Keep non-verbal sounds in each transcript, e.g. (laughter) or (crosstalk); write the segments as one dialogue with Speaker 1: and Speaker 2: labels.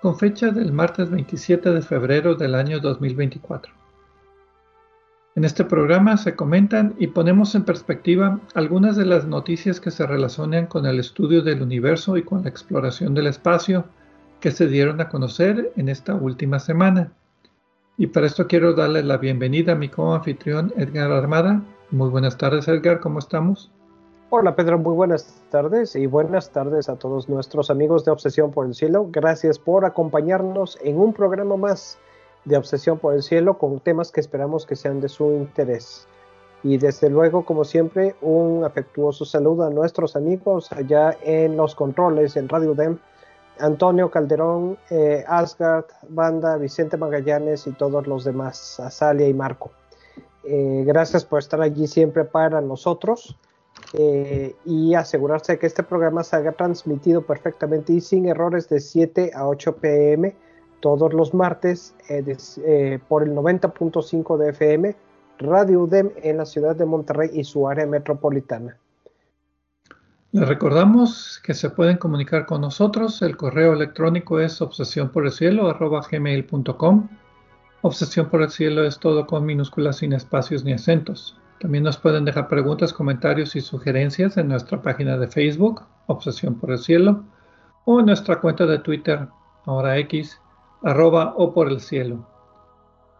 Speaker 1: con fecha del martes 27 de febrero del año 2024. En este programa se comentan y ponemos en perspectiva algunas de las noticias que se relacionan con el estudio del universo y con la exploración del espacio que se dieron a conocer en esta última semana. Y para esto quiero darle la bienvenida a mi co-anfitrión Edgar Armada. Muy buenas tardes Edgar, ¿cómo estamos?
Speaker 2: Hola Pedro, muy buenas tardes y buenas tardes a todos nuestros amigos de Obsesión por el Cielo. Gracias por acompañarnos en un programa más de Obsesión por el Cielo con temas que esperamos que sean de su interés. Y desde luego, como siempre, un afectuoso saludo a nuestros amigos allá en los controles en Radio DEM, Antonio Calderón, eh, Asgard, Banda, Vicente Magallanes y todos los demás, Azalia y Marco. Eh, gracias por estar allí siempre para nosotros. Eh, y asegurarse de que este programa se haga transmitido perfectamente y sin errores de 7 a 8 pm todos los martes eh, eh, por el 90.5 de FM, Radio UDEM en la ciudad de Monterrey y su área metropolitana.
Speaker 1: Les recordamos que se pueden comunicar con nosotros. El correo electrónico es obsesión. Obsesión por el cielo es todo con minúsculas sin espacios ni acentos. También nos pueden dejar preguntas, comentarios y sugerencias en nuestra página de Facebook, Obsesión por el Cielo, o en nuestra cuenta de Twitter, ahora o por el cielo.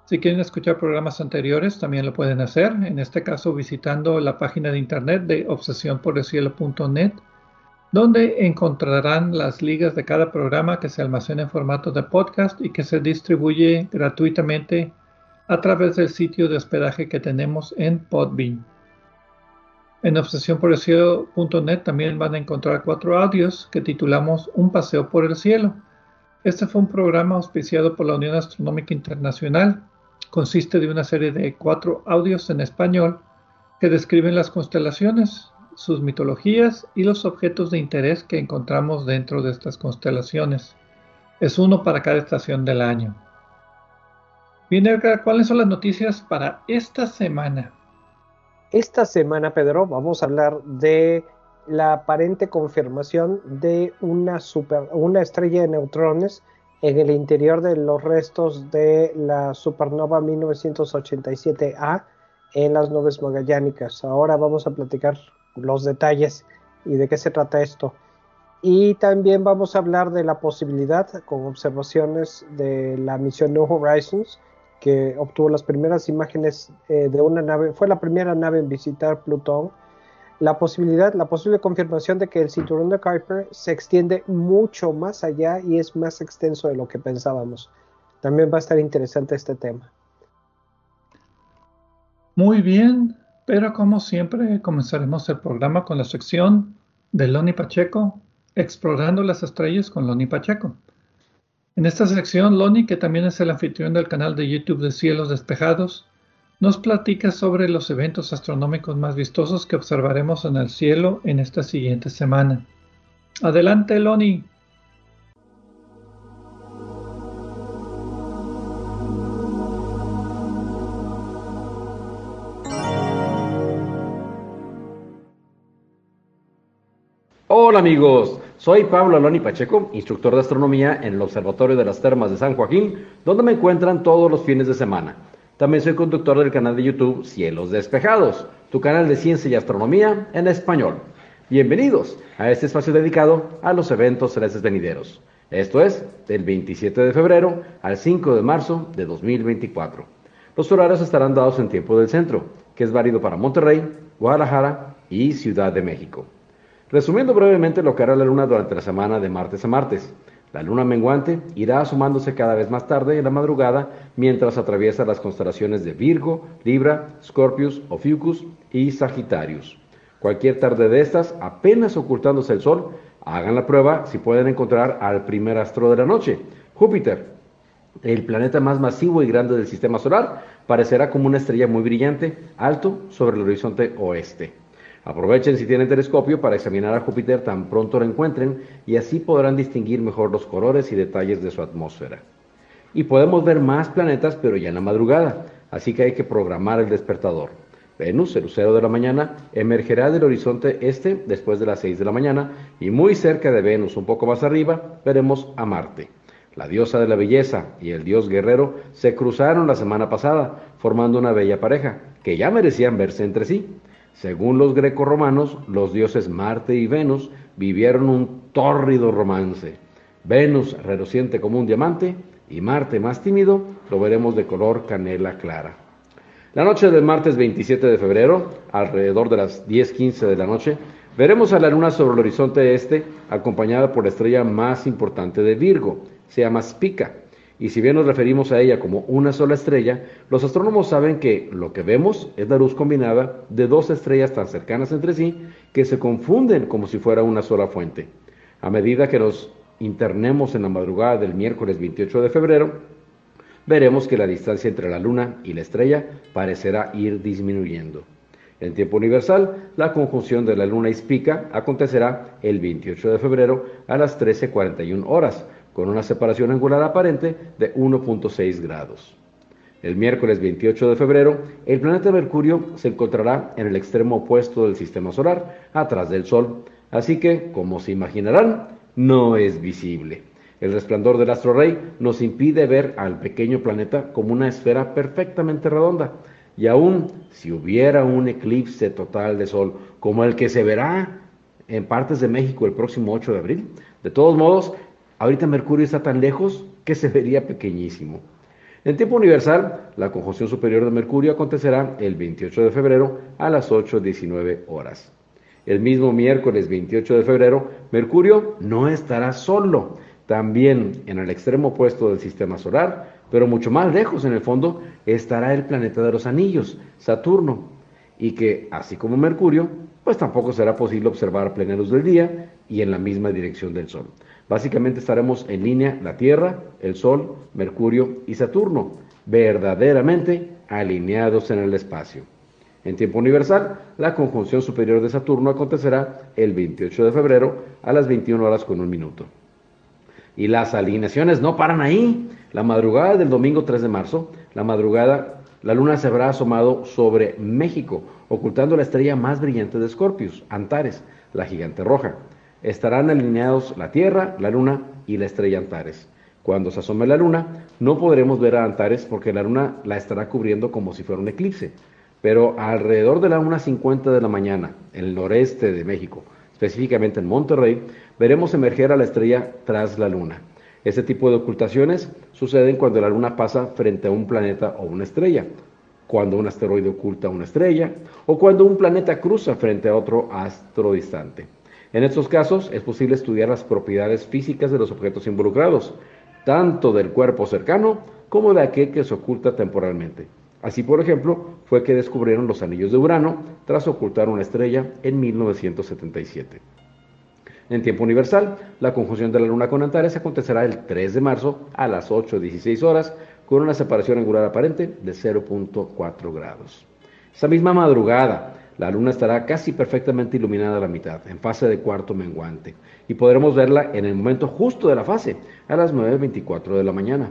Speaker 1: Si quieren escuchar programas anteriores, también lo pueden hacer, en este caso visitando la página de internet de obsesiónporelcielo.net, donde encontrarán las ligas de cada programa que se almacena en formato de podcast y que se distribuye gratuitamente a través del sitio de hospedaje que tenemos en Podbean. En obsesiónporelcielo.net también van a encontrar cuatro audios que titulamos Un paseo por el cielo. Este fue un programa auspiciado por la Unión Astronómica Internacional. Consiste de una serie de cuatro audios en español que describen las constelaciones, sus mitologías y los objetos de interés que encontramos dentro de estas constelaciones. Es uno para cada estación del año. Bien, Edgar, ¿cuáles son las noticias para esta semana?
Speaker 2: Esta semana, Pedro, vamos a hablar de la aparente confirmación de una, super, una estrella de neutrones en el interior de los restos de la supernova 1987A en las nubes magallánicas. Ahora vamos a platicar los detalles y de qué se trata esto. Y también vamos a hablar de la posibilidad, con observaciones de la misión New Horizons, que obtuvo las primeras imágenes eh, de una nave, fue la primera nave en visitar Plutón, la posibilidad, la posible confirmación de que el cinturón de Kuiper se extiende mucho más allá y es más extenso de lo que pensábamos. También va a estar interesante este tema.
Speaker 1: Muy bien, pero como siempre comenzaremos el programa con la sección de Loni Pacheco, explorando las estrellas con Loni Pacheco. En esta sección, Loni, que también es el anfitrión del canal de YouTube de Cielos Despejados, nos platica sobre los eventos astronómicos más vistosos que observaremos en el cielo en esta siguiente semana. Adelante, Loni.
Speaker 3: Hola amigos, soy Pablo Aloni Pacheco, instructor de astronomía en el Observatorio de las Termas de San Joaquín, donde me encuentran todos los fines de semana. También soy conductor del canal de YouTube Cielos Despejados, tu canal de ciencia y astronomía en español. Bienvenidos a este espacio dedicado a los eventos celestes venideros. Esto es, del 27 de febrero al 5 de marzo de 2024. Los horarios estarán dados en tiempo del centro, que es válido para Monterrey, Guadalajara y Ciudad de México. Resumiendo brevemente lo que hará la luna durante la semana de martes a martes. La luna menguante irá asomándose cada vez más tarde en la madrugada mientras atraviesa las constelaciones de Virgo, Libra, Scorpius, Ophiuchus y Sagitarius. Cualquier tarde de estas, apenas ocultándose el sol, hagan la prueba si pueden encontrar al primer astro de la noche, Júpiter. El planeta más masivo y grande del sistema solar parecerá como una estrella muy brillante, alto sobre el horizonte oeste. Aprovechen si tienen telescopio para examinar a Júpiter tan pronto lo encuentren y así podrán distinguir mejor los colores y detalles de su atmósfera. Y podemos ver más planetas pero ya en la madrugada, así que hay que programar el despertador. Venus, el lucero de la mañana, emergerá del horizonte este después de las 6 de la mañana y muy cerca de Venus, un poco más arriba, veremos a Marte. La diosa de la belleza y el dios guerrero se cruzaron la semana pasada, formando una bella pareja, que ya merecían verse entre sí. Según los grecorromanos, los dioses Marte y Venus vivieron un tórrido romance. Venus reluciente como un diamante y Marte más tímido lo veremos de color canela clara. La noche del martes 27 de febrero, alrededor de las 10.15 de la noche, veremos a la luna sobre el horizonte este acompañada por la estrella más importante de Virgo, se llama Spica y si bien nos referimos a ella como una sola estrella, los astrónomos saben que lo que vemos es la luz combinada de dos estrellas tan cercanas entre sí que se confunden como si fuera una sola fuente. A medida que nos internemos en la madrugada del miércoles 28 de febrero, veremos que la distancia entre la Luna y la estrella parecerá ir disminuyendo. En tiempo universal, la conjunción de la Luna y Spica acontecerá el 28 de febrero a las 13.41 horas, con una separación angular aparente de 1.6 grados. El miércoles 28 de febrero, el planeta Mercurio se encontrará en el extremo opuesto del sistema solar, atrás del Sol, así que, como se imaginarán, no es visible. El resplandor del astro rey nos impide ver al pequeño planeta como una esfera perfectamente redonda, y aún si hubiera un eclipse total de Sol, como el que se verá en partes de México el próximo 8 de abril, de todos modos, Ahorita Mercurio está tan lejos que se vería pequeñísimo. En tiempo universal, la conjunción superior de Mercurio acontecerá el 28 de febrero a las 8.19 horas. El mismo miércoles 28 de febrero, Mercurio no estará solo, también en el extremo opuesto del sistema solar, pero mucho más lejos en el fondo estará el planeta de los anillos, Saturno, y que, así como Mercurio, pues tampoco será posible observar luz del día y en la misma dirección del Sol. Básicamente estaremos en línea la Tierra, el Sol, Mercurio y Saturno, verdaderamente alineados en el espacio. En tiempo universal, la conjunción superior de Saturno acontecerá el 28 de febrero a las 21 horas con un minuto. Y las alineaciones no paran ahí. La madrugada del domingo 3 de marzo, la madrugada, la luna se habrá asomado sobre México, ocultando la estrella más brillante de Scorpius, Antares, la gigante roja estarán alineados la Tierra, la Luna y la estrella Antares. Cuando se asome la Luna, no podremos ver a Antares porque la Luna la estará cubriendo como si fuera un eclipse. Pero alrededor de la 1.50 de la mañana, en el noreste de México, específicamente en Monterrey, veremos emerger a la estrella tras la Luna. Este tipo de ocultaciones suceden cuando la Luna pasa frente a un planeta o una estrella, cuando un asteroide oculta una estrella o cuando un planeta cruza frente a otro astro distante. En estos casos es posible estudiar las propiedades físicas de los objetos involucrados, tanto del cuerpo cercano como de aquel que se oculta temporalmente. Así, por ejemplo, fue que descubrieron los anillos de Urano tras ocultar una estrella en 1977. En tiempo universal, la conjunción de la Luna con Antares acontecerá el 3 de marzo a las 8.16 horas con una separación angular aparente de 0.4 grados. Esa misma madrugada, la luna estará casi perfectamente iluminada a la mitad, en fase de cuarto menguante, y podremos verla en el momento justo de la fase, a las 9.24 de la mañana.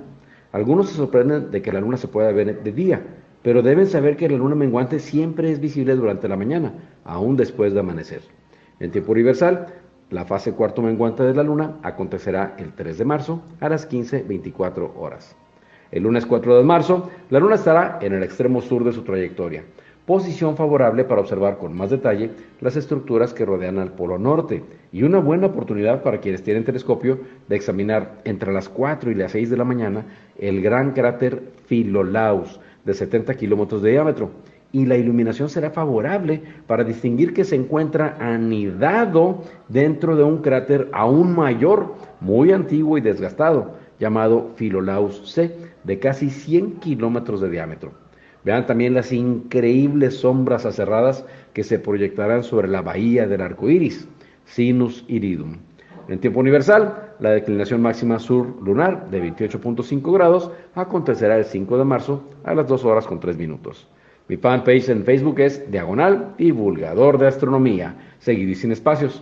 Speaker 3: Algunos se sorprenden de que la luna se pueda ver de día, pero deben saber que la luna menguante siempre es visible durante la mañana, aún después de amanecer. En tiempo universal, la fase cuarto menguante de la luna acontecerá el 3 de marzo a las 15.24 horas. El lunes 4 de marzo, la luna estará en el extremo sur de su trayectoria posición favorable para observar con más detalle las estructuras que rodean al Polo Norte y una buena oportunidad para quienes tienen telescopio de examinar entre las 4 y las 6 de la mañana el gran cráter Philolaus de 70 kilómetros de diámetro. Y la iluminación será favorable para distinguir que se encuentra anidado dentro de un cráter aún mayor, muy antiguo y desgastado, llamado Philolaus C, de casi 100 kilómetros de diámetro. Vean también las increíbles sombras aserradas que se proyectarán sobre la bahía del arco iris, Sinus Iridum. En tiempo universal, la declinación máxima sur lunar de 28.5 grados acontecerá el 5 de marzo a las 2 horas con 3 minutos. Mi fanpage en Facebook es Diagonal Divulgador de Astronomía, seguido y sin espacios.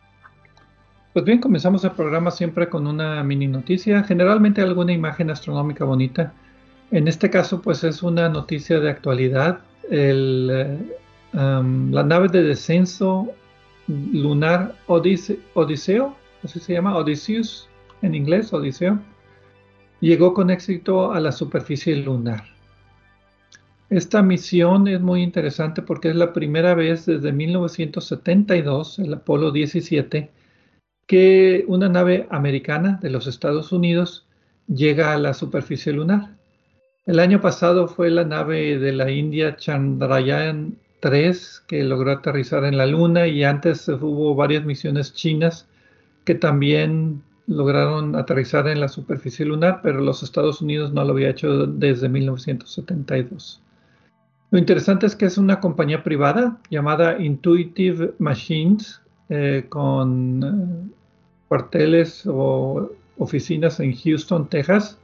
Speaker 1: Pues bien, comenzamos el programa siempre con una mini noticia, generalmente alguna imagen astronómica bonita. En este caso, pues es una noticia de actualidad. Eh, la nave de descenso lunar Odiseo, así se llama, Odysseus en inglés, Odiseo, llegó con éxito a la superficie lunar. Esta misión es muy interesante porque es la primera vez desde 1972, el Apolo 17, que una nave americana de los Estados Unidos llega a la superficie lunar. El año pasado fue la nave de la India Chandrayaan 3 que logró aterrizar en la Luna y antes hubo varias misiones chinas que también lograron aterrizar en la superficie lunar, pero los Estados Unidos no lo había hecho desde 1972. Lo interesante es que es una compañía privada llamada Intuitive Machines eh, con eh, cuarteles o oficinas en Houston, Texas,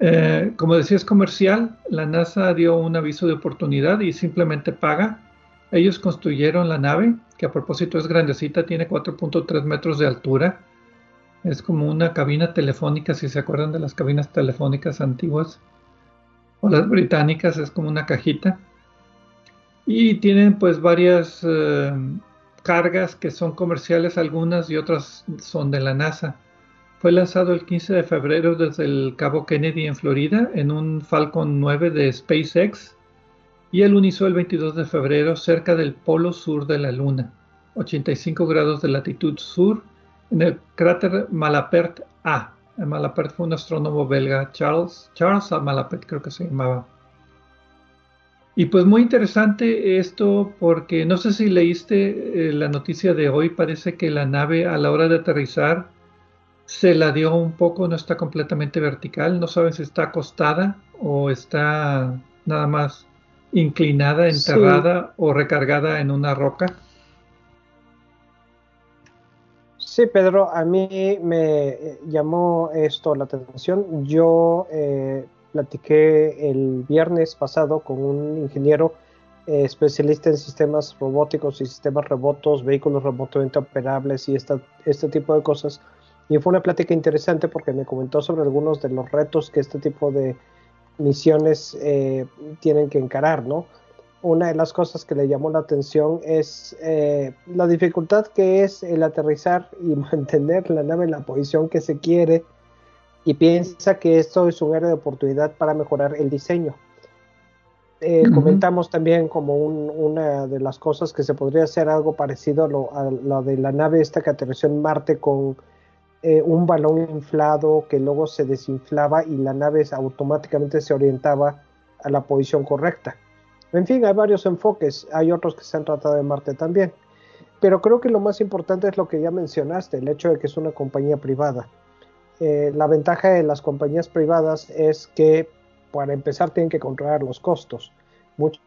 Speaker 1: eh, como decía, es comercial. La NASA dio un aviso de oportunidad y simplemente paga. Ellos construyeron la nave, que a propósito es grandecita, tiene 4.3 metros de altura. Es como una cabina telefónica, si se acuerdan de las cabinas telefónicas antiguas. O las británicas, es como una cajita. Y tienen pues varias eh, cargas que son comerciales algunas y otras son de la NASA. Fue lanzado el 15 de febrero desde el Cabo Kennedy en Florida en un Falcon 9 de SpaceX y el unizó el 22 de febrero cerca del polo sur de la Luna, 85 grados de latitud sur, en el cráter Malapert A. Malapert fue un astrónomo belga, Charles, Charles Malapert creo que se llamaba. Y pues muy interesante esto porque no sé si leíste eh, la noticia de hoy, parece que la nave a la hora de aterrizar se la dio un poco, no está completamente vertical, no saben si está acostada o está nada más inclinada, enterrada o recargada en una roca.
Speaker 2: Sí, Pedro, a mí me llamó esto la atención. Yo eh, platiqué el viernes pasado con un ingeniero eh, especialista en sistemas robóticos y sistemas remotos, vehículos remotamente operables y este tipo de cosas y fue una plática interesante porque me comentó sobre algunos de los retos que este tipo de misiones eh, tienen que encarar, ¿no? Una de las cosas que le llamó la atención es eh, la dificultad que es el aterrizar y (laughs) mantener la nave en la posición que se quiere y piensa que esto es un área de oportunidad para mejorar el diseño. Eh, comentamos también como una de las cosas que se podría hacer algo parecido a lo, a lo de la nave esta que aterrizó en Marte con eh, un balón inflado que luego se desinflaba y la nave automáticamente se orientaba a la posición correcta. En fin, hay varios enfoques, hay otros que se han tratado de Marte también. Pero creo que lo más importante es lo que ya mencionaste, el hecho de que es una compañía privada. Eh, la ventaja de las compañías privadas es que para empezar tienen que controlar los costos. Muchos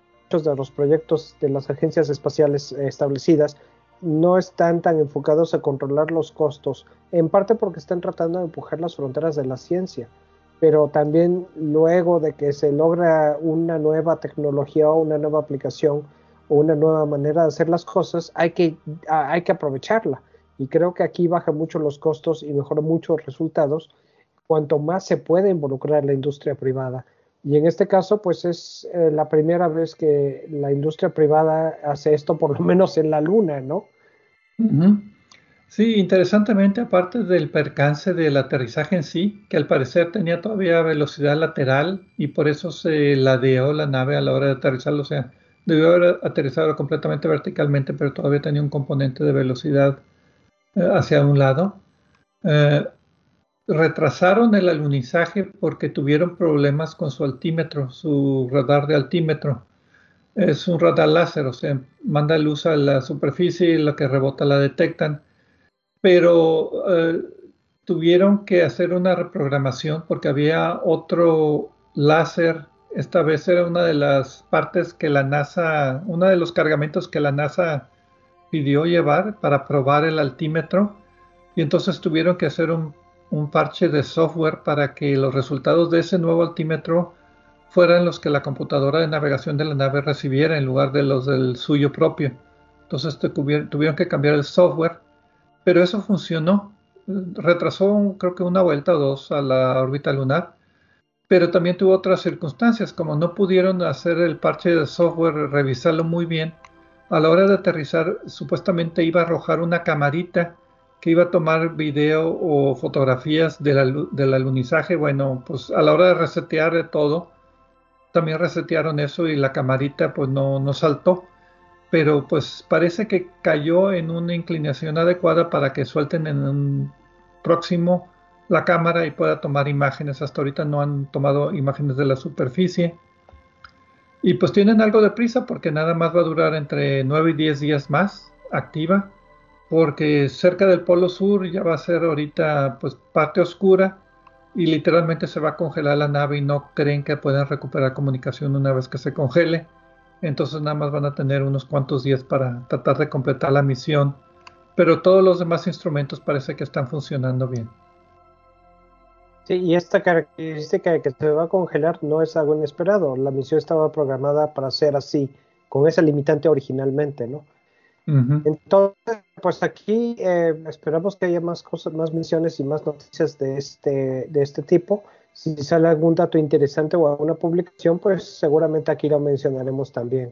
Speaker 2: de los proyectos de las agencias espaciales establecidas no están tan enfocados a controlar los costos, en parte porque están tratando de empujar las fronteras de la ciencia, pero también luego de que se logra una nueva tecnología o una nueva aplicación o una nueva manera de hacer las cosas, hay que, hay que aprovecharla. Y creo que aquí baja mucho los costos y mejora muchos resultados cuanto más se puede involucrar la industria privada. Y en este caso, pues es eh, la primera vez que la industria privada hace esto, por lo menos en la Luna, ¿no?
Speaker 1: Sí, interesantemente, aparte del percance del aterrizaje en sí, que al parecer tenía todavía velocidad lateral y por eso se ladeó la nave a la hora de aterrizar, o sea, debió haber aterrizado completamente verticalmente, pero todavía tenía un componente de velocidad hacia un lado. Eh, retrasaron el alunizaje porque tuvieron problemas con su altímetro, su radar de altímetro. Es un radar láser, o sea, manda luz a la superficie y lo que rebota la detectan pero eh, tuvieron que hacer una reprogramación porque había otro láser. Esta vez era una de las partes que la NASA, uno de los cargamentos que la NASA pidió llevar para probar el altímetro. Y entonces tuvieron que hacer un, parche de software para que los resultados de ese nuevo altímetro fueran los que la computadora de navegación de la nave recibiera en lugar de los del suyo propio. Entonces tuvieron que cambiar el software pero eso funcionó. Retrasó creo que una vuelta o dos a la órbita lunar, pero también tuvo otras circunstancias, como no pudieron hacer el parche de software, revisarlo muy bien. A la hora de aterrizar, supuestamente iba a arrojar una camarita que iba a tomar video o fotografías del alunizaje. Bueno, pues a la hora de resetear todo, también resetearon eso y la camarita pues no, no saltó pero pues parece que cayó en una inclinación adecuada para que suelten en un próximo la cámara y pueda tomar imágenes. Hasta ahorita no han tomado imágenes de la superficie. Y pues tienen algo de prisa porque nada más va a durar entre 9 y 10 días más activa, porque cerca del Polo Sur ya va a ser ahorita pues parte oscura y literalmente se va a congelar la nave y no creen que puedan recuperar comunicación una vez que se congele entonces nada más van a tener unos cuantos días para tratar de completar la misión, pero todos los demás instrumentos parece que están funcionando bien.
Speaker 2: Sí, y esta característica de que se va a congelar no es algo inesperado. La misión estaba programada para ser así, con esa limitante originalmente, ¿no? Entonces, pues aquí eh, esperamos que haya más cosas, más misiones y más noticias de este, de este tipo si sale algún dato interesante o alguna publicación, pues seguramente aquí lo mencionaremos también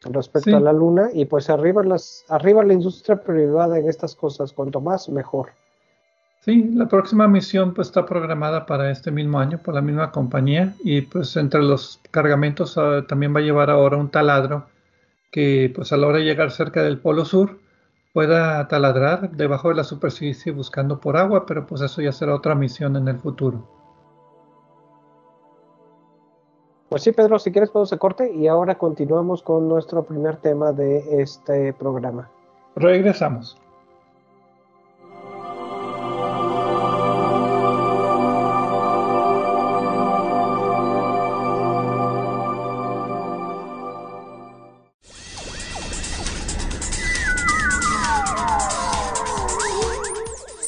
Speaker 2: respecto a la luna y pues arriba las arriba la industria privada en estas cosas, cuanto más mejor.
Speaker 1: Sí, la próxima misión pues está programada para este mismo año por la misma compañía y pues entre los cargamentos ah, también va a llevar ahora un taladro que pues a la hora de llegar cerca del polo sur pueda taladrar debajo de la superficie buscando por agua, pero pues eso ya será otra misión en el futuro.
Speaker 2: Pues sí, Pedro, si quieres podemos se corte y ahora continuamos con nuestro primer tema de este programa.
Speaker 1: Regresamos.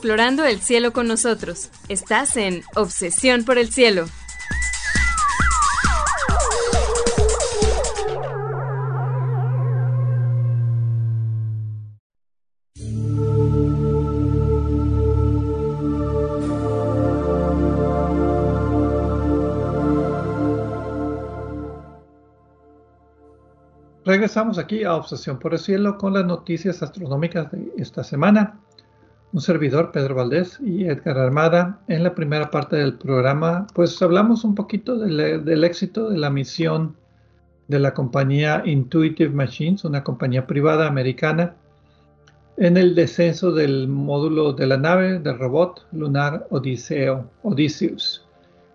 Speaker 4: explorando el cielo con nosotros. Estás en Obsesión por el Cielo.
Speaker 1: Regresamos aquí a Obsesión por el Cielo con las noticias astronómicas de esta semana. Un servidor, Pedro Valdés y Edgar Armada. En la primera parte del programa, pues hablamos un poquito del, del éxito de la misión de la compañía Intuitive Machines, una compañía privada americana, en el descenso del módulo de la nave del robot lunar Odiseo, Odysseus,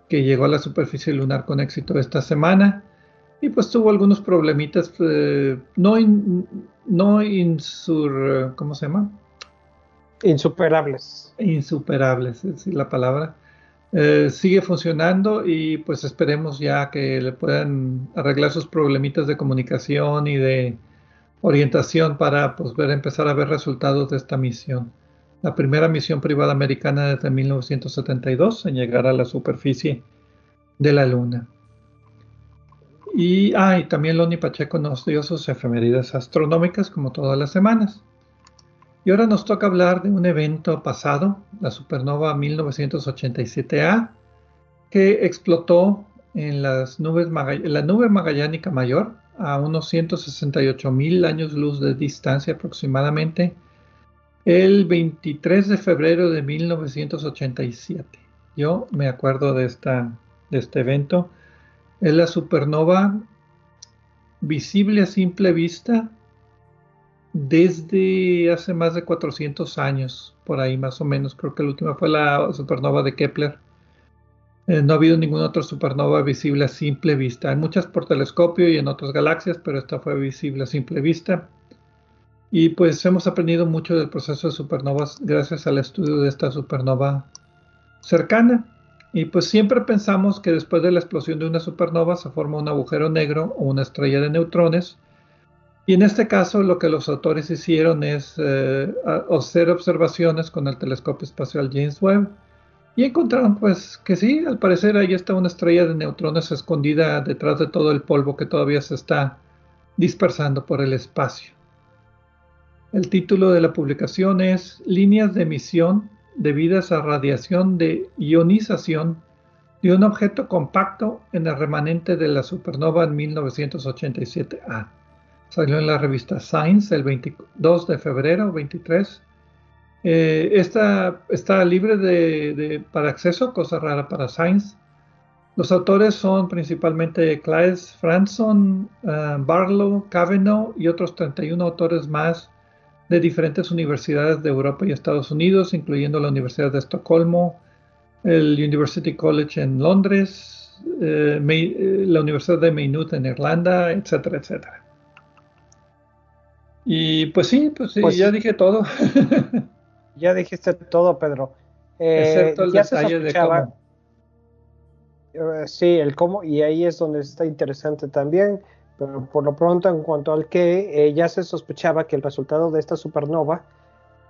Speaker 1: que llegó a la superficie lunar con éxito esta semana y pues tuvo algunos problemitas, eh, no, no insur, ¿cómo se llama?
Speaker 2: Insuperables.
Speaker 1: Insuperables, es la palabra. Eh, sigue funcionando y pues esperemos ya que le puedan arreglar sus problemitas de comunicación y de orientación para pues, ver, empezar a ver resultados de esta misión. La primera misión privada americana desde 1972 en llegar a la superficie de la Luna. Y, ah, también Loni Pacheco nos dio sus efemérides astronómicas como todas las semanas. Y ahora nos toca hablar de un evento pasado, la supernova 1987A, que explotó en las nubes la nube magallánica mayor a unos 168 mil años luz de distancia aproximadamente el 23 de febrero de 1987. Yo me acuerdo de, esta, de este evento es la supernova visible a simple vista desde hace más de 400 años, por ahí más o menos. Creo que la última fue la supernova de Kepler. Eh, no ha habido ninguna otra supernova visible a simple vista. Hay muchas por telescopio y en otras galaxias, pero esta fue visible a simple vista. Y pues hemos aprendido mucho del proceso de supernovas gracias al estudio de esta supernova cercana. Y pues siempre pensamos que después de la explosión de una supernova se forma un agujero negro o una estrella de neutrones. Y en este caso lo que los autores hicieron es eh, hacer observaciones con el telescopio espacial James Webb y encontraron pues que sí, al parecer ahí está una estrella de neutrones escondida detrás de todo el polvo que todavía se está dispersando por el espacio. El título de la publicación es Líneas de emisión debidas a radiación de ionización de un objeto compacto en el remanente de la supernova en 1987A. Salió en la revista Science el 22 de febrero, 23. Eh, esta está libre de, para acceso, cosa rara para Science. Los autores son principalmente Claes Franson, uh, Barlow, Cavanaugh y otros 31 autores más de diferentes universidades de Europa y Estados Unidos, incluyendo la Universidad de Estocolmo, el University College en Londres, eh, eh, la Universidad de Maynooth en Irlanda, etcétera, etcétera. Y pues sí, pues sí, pues ya dije todo. (laughs)
Speaker 2: ya dijiste todo, Pedro.
Speaker 1: Eh, Excepto el detalle de cómo.
Speaker 2: sí, el cómo, y ahí es donde está interesante también pero por lo pronto, en cuanto al que, eh, ya se sospechaba que el resultado de esta supernova,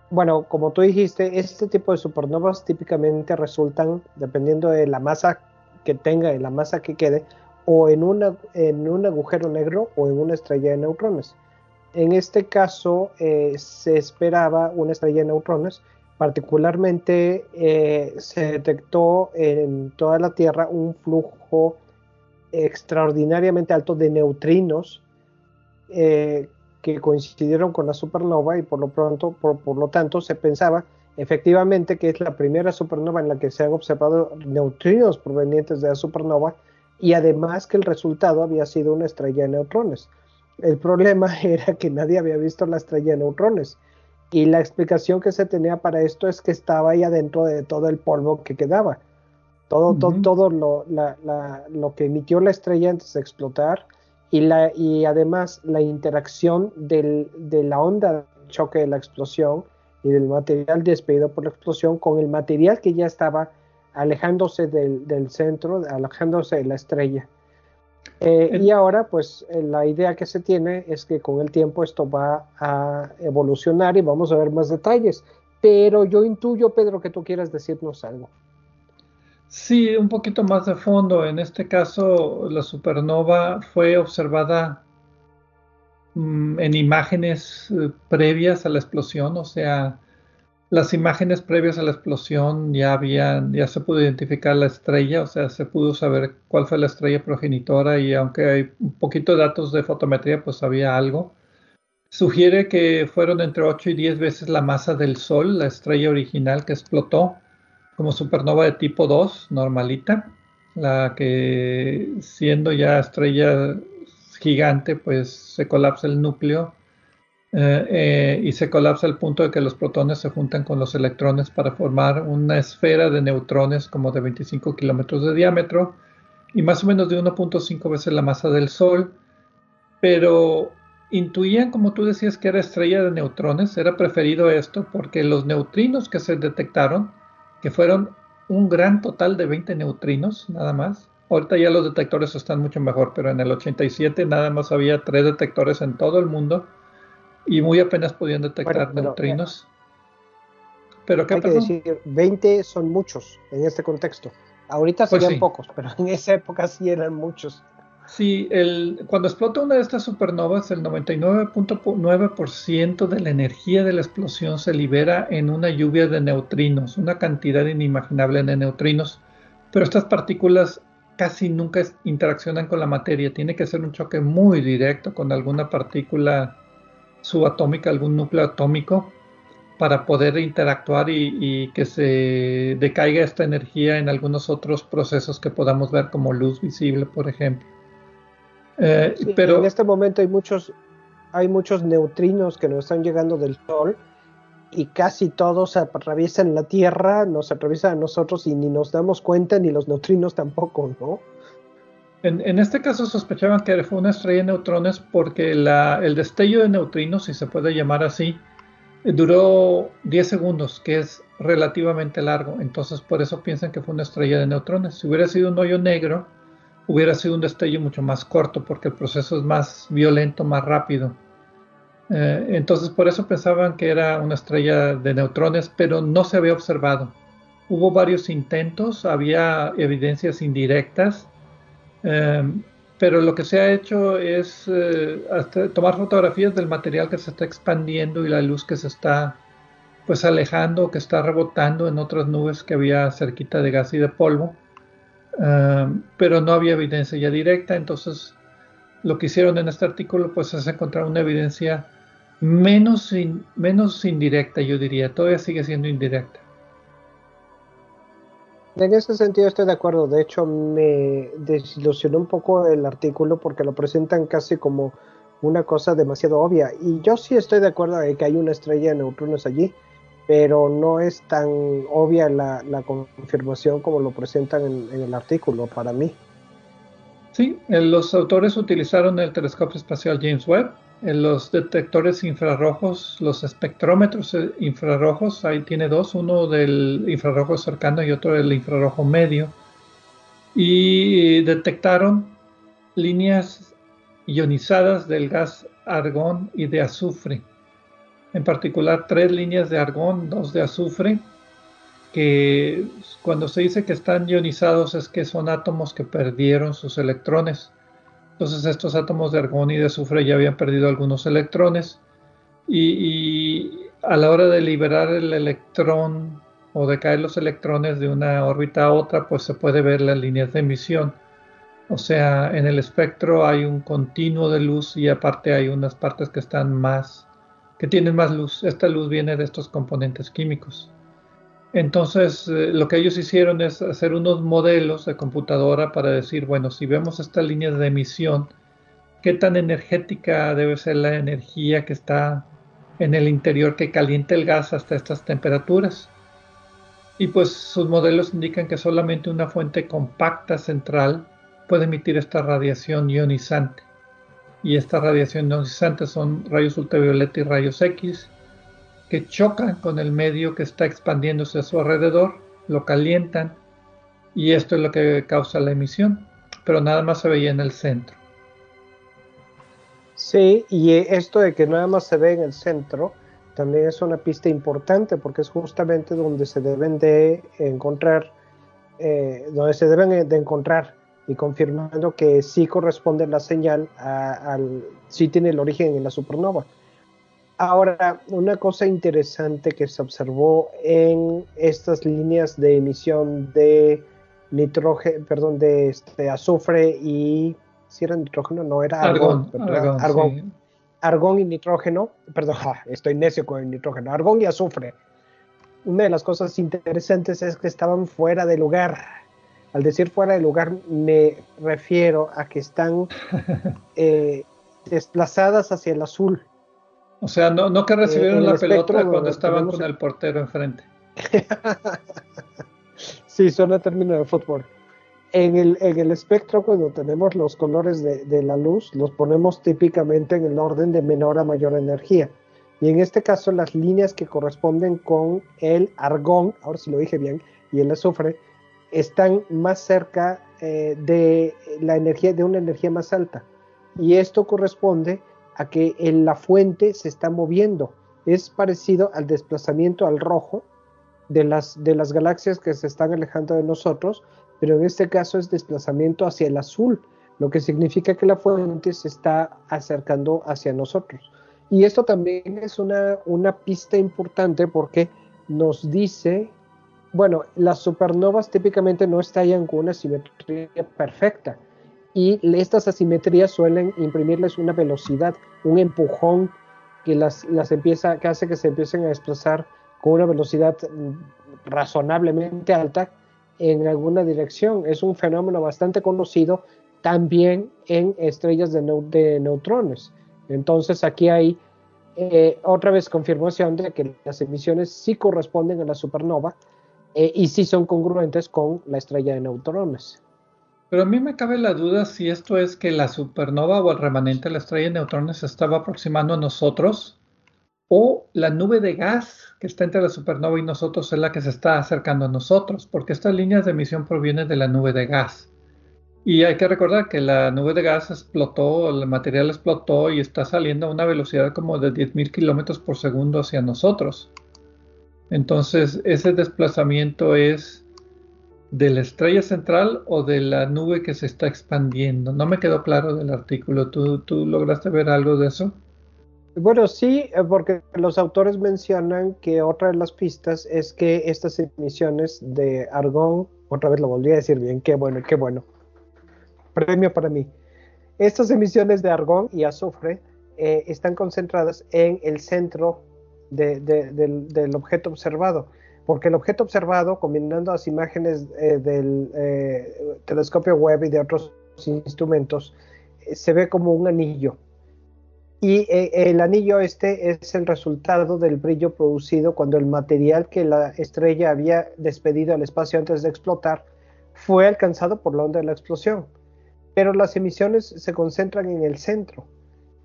Speaker 2: bueno, como tú dijiste, este tipo de supernovas típicamente resultan, dependiendo de la masa que tenga y la masa que quede, o en, una, en un agujero negro o en una estrella de neutrones. En este caso eh, se esperaba una estrella de neutrones, particularmente eh, se detectó en toda la Tierra un flujo extraordinariamente alto de neutrinos eh, que coincidieron con la supernova y por lo pronto, por, lo tanto, se pensaba efectivamente que es la primera supernova en la que se han observado neutrinos provenientes de la supernova y además que el resultado había sido una estrella de neutrones. El problema (laughs) era que nadie había visto la estrella de neutrones. Y la explicación que se tenía para esto es que estaba ahí adentro de todo el polvo que quedaba. Todo, todo, lo, lo, que emitió la estrella antes de explotar y, la, y además la interacción del, de la onda de choque de la explosión y del material despedido por la explosión con el material que ya estaba alejándose del, del centro, alejándose de la estrella. Eh, y ahora, pues eh, la idea que se tiene es que con el tiempo esto va a evolucionar y vamos a ver más detalles. Pero yo intuyo, Pedro, que tú quieras decirnos algo.
Speaker 1: Sí, un poquito más de fondo. En este caso, la supernova fue observada mm, en imágenes eh, previas a la explosión, o sea, las imágenes previas a la explosión ya habían, ya se pudo identificar la estrella, o sea, se pudo saber cuál fue la estrella progenitora y aunque hay un poquito de datos de fotometría, pues había algo. Sugiere que fueron entre 8 y 10 veces la masa del Sol, la estrella original que explotó como supernova de tipo 2, normalita, la que siendo ya estrella gigante, pues se colapsa el núcleo eh, eh, y se colapsa al punto de que los protones se juntan con los electrones para formar una esfera de neutrones como de 25 kilómetros de diámetro y más o menos de 1.5 veces la masa del Sol, pero intuían, como tú decías, que era estrella de neutrones, era preferido esto porque los neutrinos que se detectaron, que fueron un gran total de 20 neutrinos nada más, ahorita ya los detectores están mucho mejor, pero en el 87 nada más había tres detectores en todo el mundo, y muy apenas podían detectar neutrinos.
Speaker 2: Pero qué hay que decir, 20 son muchos en este contexto. Ahorita pues serían pocos, pero en esa época sí eran muchos.
Speaker 1: Sí, el, cuando explota una de estas supernovas, el 99.9% de la energía de la explosión se libera en una lluvia de neutrinos, una cantidad inimaginable de neutrinos. Pero estas partículas casi nunca interaccionan con la materia. Tiene que ser un choque muy directo con alguna partícula subatómica, algún núcleo atómico, para poder interactuar y, que se decaiga esta energía en algunos otros procesos que podamos ver como luz visible, por ejemplo.
Speaker 2: Eh, pero en este momento hay muchos, hay muchos neutrinos que nos están llegando del Sol y casi todos atraviesan la Tierra, nos atraviesan a nosotros y ni nos damos cuenta, ni los neutrinos tampoco, ¿no?
Speaker 1: En, este caso sospechaban que fue una estrella de neutrones porque el destello de neutrinos, si se puede llamar así, duró 10 segundos, que es relativamente largo. Entonces por eso piensan que fue una estrella de neutrones. Si hubiera sido un hoyo negro, hubiera sido un destello mucho más corto porque el proceso es más violento, más rápido. Eh, entonces por eso pensaban que era una estrella de neutrones, pero no se había observado. Hubo varios intentos, había evidencias indirectas Em, pero lo que se ha hecho es eh, tomar fotografías del material que se está expandiendo y la luz que se está pues alejando, que está rebotando en otras nubes que había cerquita de gas y de polvo, em, pero no había evidencia ya directa, entonces lo que hicieron en este artículo pues es encontrar una evidencia menos, menos indirecta, yo diría, todavía sigue siendo indirecta.
Speaker 2: En ese sentido estoy de acuerdo. De hecho, me desilusionó un poco el artículo porque lo presentan casi como una cosa demasiado obvia. Y yo sí estoy de acuerdo de que hay una estrella de neutrones allí, pero no es tan obvia la, confirmación como lo presentan en, en, el artículo para mí.
Speaker 1: Sí, los autores utilizaron el telescopio espacial James Webb los detectores infrarrojos, los espectrómetros eh, infrarrojos, ahí tiene dos, uno del infrarrojo cercano y otro del infrarrojo medio, y detectaron líneas ionizadas del gas argón y de azufre, en particular tres líneas de argón, dos de azufre, que cuando se dice que están ionizados es que son átomos que perdieron sus electrones entonces estos átomos de argón y de azufre ya habían perdido algunos electrones y, a la hora de liberar el electrón o de caer los electrones de una órbita a otra, pues se puede ver las líneas de emisión. O sea, en el espectro hay un continuo de luz y aparte hay unas partes que están más, que tienen más luz. Esta luz viene de estos componentes químicos. Entonces, eh, lo que ellos hicieron es hacer unos modelos de computadora para decir, bueno, si vemos estas líneas de emisión, ¿qué tan energética debe ser la energía que está en el interior que calienta el gas hasta estas temperaturas? Y pues sus modelos indican que solamente una fuente compacta central puede emitir esta radiación ionizante. Y esta radiación ionizante son rayos ultravioleta y rayos X, que chocan con el medio que está expandiéndose a su alrededor, lo calientan y esto es lo que causa la emisión, pero nada más se veía en el centro.
Speaker 2: Sí, y esto de que nada más se ve en el centro también es una pista importante porque es justamente donde se deben de encontrar, eh, donde se deben de encontrar y confirmando que sí corresponde la señal al, sí tiene el origen en la supernova Ahora, una cosa interesante que se observó en estas líneas de emisión de nitrógeno, perdón, de este azufre y si era nitrógeno, no era argón, argón, argón, y nitrógeno, perdón, (laughs) estoy necio con el nitrógeno, argón y azufre. Una de las cosas interesantes es que estaban fuera de lugar. Al decir fuera de lugar me refiero a que están (laughs) eh, desplazadas hacia el azul.
Speaker 1: O sea, no, no que recibieron eh, la pelota cuando estaban con el portero enfrente. (laughs)
Speaker 2: sí, suena término de fútbol. En el, en el espectro, cuando tenemos los colores de, la luz, los ponemos típicamente en el orden de menor a mayor energía. Y en este caso, las líneas que corresponden con el argón, ahora si lo dije bien, y el azufre, están más cerca eh, de la energía, de una energía más alta. Y esto corresponde a que en la fuente se está moviendo. Es parecido al desplazamiento al rojo de las, de las galaxias que se están alejando de nosotros, pero en este caso es desplazamiento hacia el azul, lo que significa que la fuente se está acercando hacia nosotros. Y esto también es una, una pista importante porque nos dice, bueno, las supernovas típicamente no estallan con una simetría perfecta, y estas asimetrías suelen imprimirles una velocidad, un empujón que las, las empieza, que hace que se empiecen a desplazar con una velocidad mm, razonablemente alta en alguna dirección. Es un fenómeno bastante conocido también en estrellas de, neutrones. Entonces aquí hay eh, otra vez confirmación de que las emisiones sí corresponden a la supernova eh, y sí son congruentes con la estrella de neutrones.
Speaker 1: Pero a mí me cabe la duda si esto es que la supernova o el remanente de la estrella de neutrones se estaba aproximando a nosotros o la nube de gas que está entre la supernova y nosotros es la que se está acercando a nosotros, porque estas líneas de emisión provienen de la nube de gas. Y hay que recordar que la nube de gas explotó, el material explotó y está saliendo a una velocidad como de 10.000 kilómetros por segundo hacia nosotros. Entonces, ese desplazamiento es de la estrella central o de la nube que se está expandiendo. No me quedó claro del artículo. ¿Tú, tú lograste ver algo de eso?
Speaker 2: Bueno, sí, eh, porque los autores mencionan que otra de las pistas es que estas emisiones de argón, otra vez lo volví a decir bien, qué bueno, qué bueno. Premio para mí. Estas emisiones de argón y azufre eh, están concentradas en el centro del objeto observado porque el objeto observado, combinando las imágenes eh, del eh, telescopio web y de otros instrumentos, eh, se ve como un anillo. Y el anillo este es el resultado del brillo producido cuando el material que la estrella había despedido al espacio antes de explotar fue alcanzado por la onda de la explosión. Pero las emisiones se concentran en el centro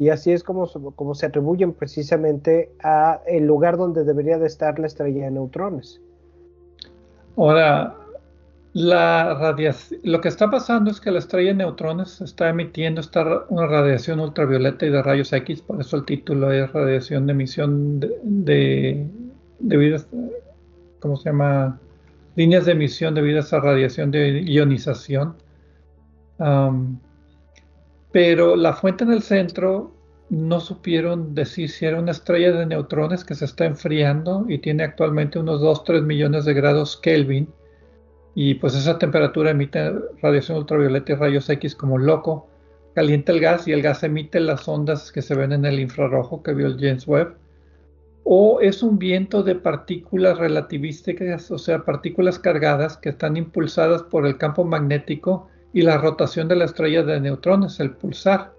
Speaker 2: y así es como, se atribuyen precisamente a el lugar donde debería de estar la estrella de neutrones.
Speaker 1: Ahora, la radiación, lo que está pasando es que la estrella de neutrones está emitiendo esta, una radiación ultravioleta y de rayos X, por eso el título es radiación de emisión de, a, ¿cómo se llama? Líneas de emisión debido a esa radiación de ionización pero la fuente en el centro no supieron decir si era una estrella de neutrones que se está enfriando y tiene actualmente unos 2-3 millones de grados Kelvin. Y pues esa temperatura emite radiación ultravioleta y rayos X como loco. Calienta el gas y el gas emite las ondas que se ven en el infrarrojo que vio el James Webb. O es un viento de partículas relativísticas, o sea, partículas cargadas que están impulsadas por el campo magnético y la rotación de la estrella de neutrones, el pulsar.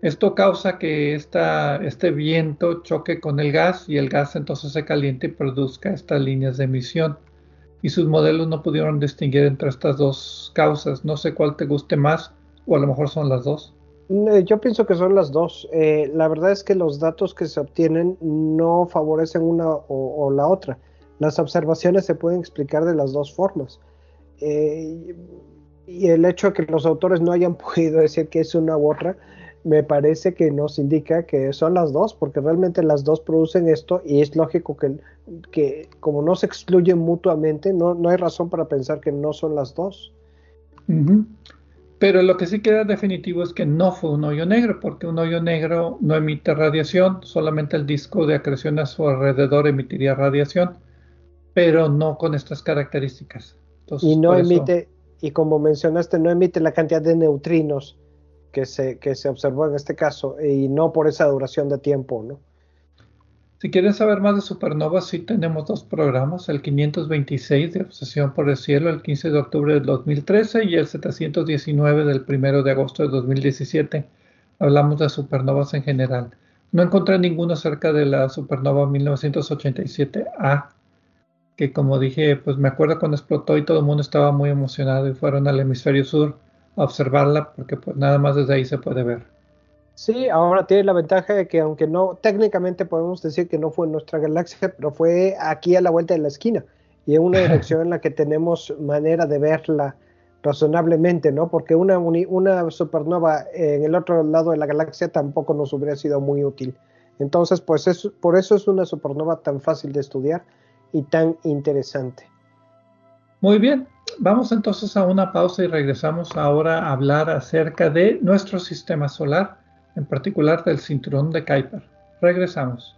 Speaker 1: Esto causa que este viento choque con el gas y el gas entonces se caliente y produzca estas líneas de emisión. Y sus modelos no pudieron distinguir entre estas dos causas. No sé cuál te guste más o a lo mejor son las dos.
Speaker 2: Eh, yo pienso que son las dos. Eh, la verdad es que los datos que se obtienen no favorecen una o, la otra. Las observaciones se pueden explicar de las dos formas. Eh, y el hecho de que los autores no hayan (laughs) podido decir que es una u otra, me parece que nos indica que son las dos, porque realmente las dos producen esto y es lógico que, que como no se excluyen mutuamente, no, no hay razón para pensar que no son las dos.
Speaker 1: pero lo que sí queda definitivo es que no fue un hoyo negro, porque un hoyo negro no emite radiación, solamente el disco de acreción a su alrededor emitiría radiación, pero no con estas características.
Speaker 2: y no emite, y como mencionaste, no emite la cantidad de neutrinos que se, que se observó en este caso, y no por esa duración de tiempo, ¿no?
Speaker 1: Si quieren saber más de supernovas, sí tenemos dos programas, el 526 de Obsesión por el Cielo, el 15 de octubre del 2013 y el 719 del 1 de agosto de 2017. Hablamos de supernovas en general. No encontré ninguno acerca de la supernova 1987A, que como dije, pues me acuerdo cuando explotó y todo el mundo estaba muy emocionado y fueron al hemisferio sur a observarla porque pues nada más desde ahí se puede ver.
Speaker 2: Sí, ahora tiene la ventaja de que aunque no, técnicamente podemos decir que no fue en nuestra galaxia, pero fue aquí a la vuelta de la esquina y en una (laughs) dirección en la que tenemos manera de verla razonablemente, ¿no? Porque una, una supernova en el otro lado de la galaxia tampoco nos hubiera sido muy útil. Entonces, pues es, por eso es una supernova tan fácil de estudiar y tan interesante.
Speaker 1: Muy bien, vamos entonces a una pausa y regresamos ahora a hablar acerca de nuestro sistema solar en particular del cinturón de Kuiper. Regresamos.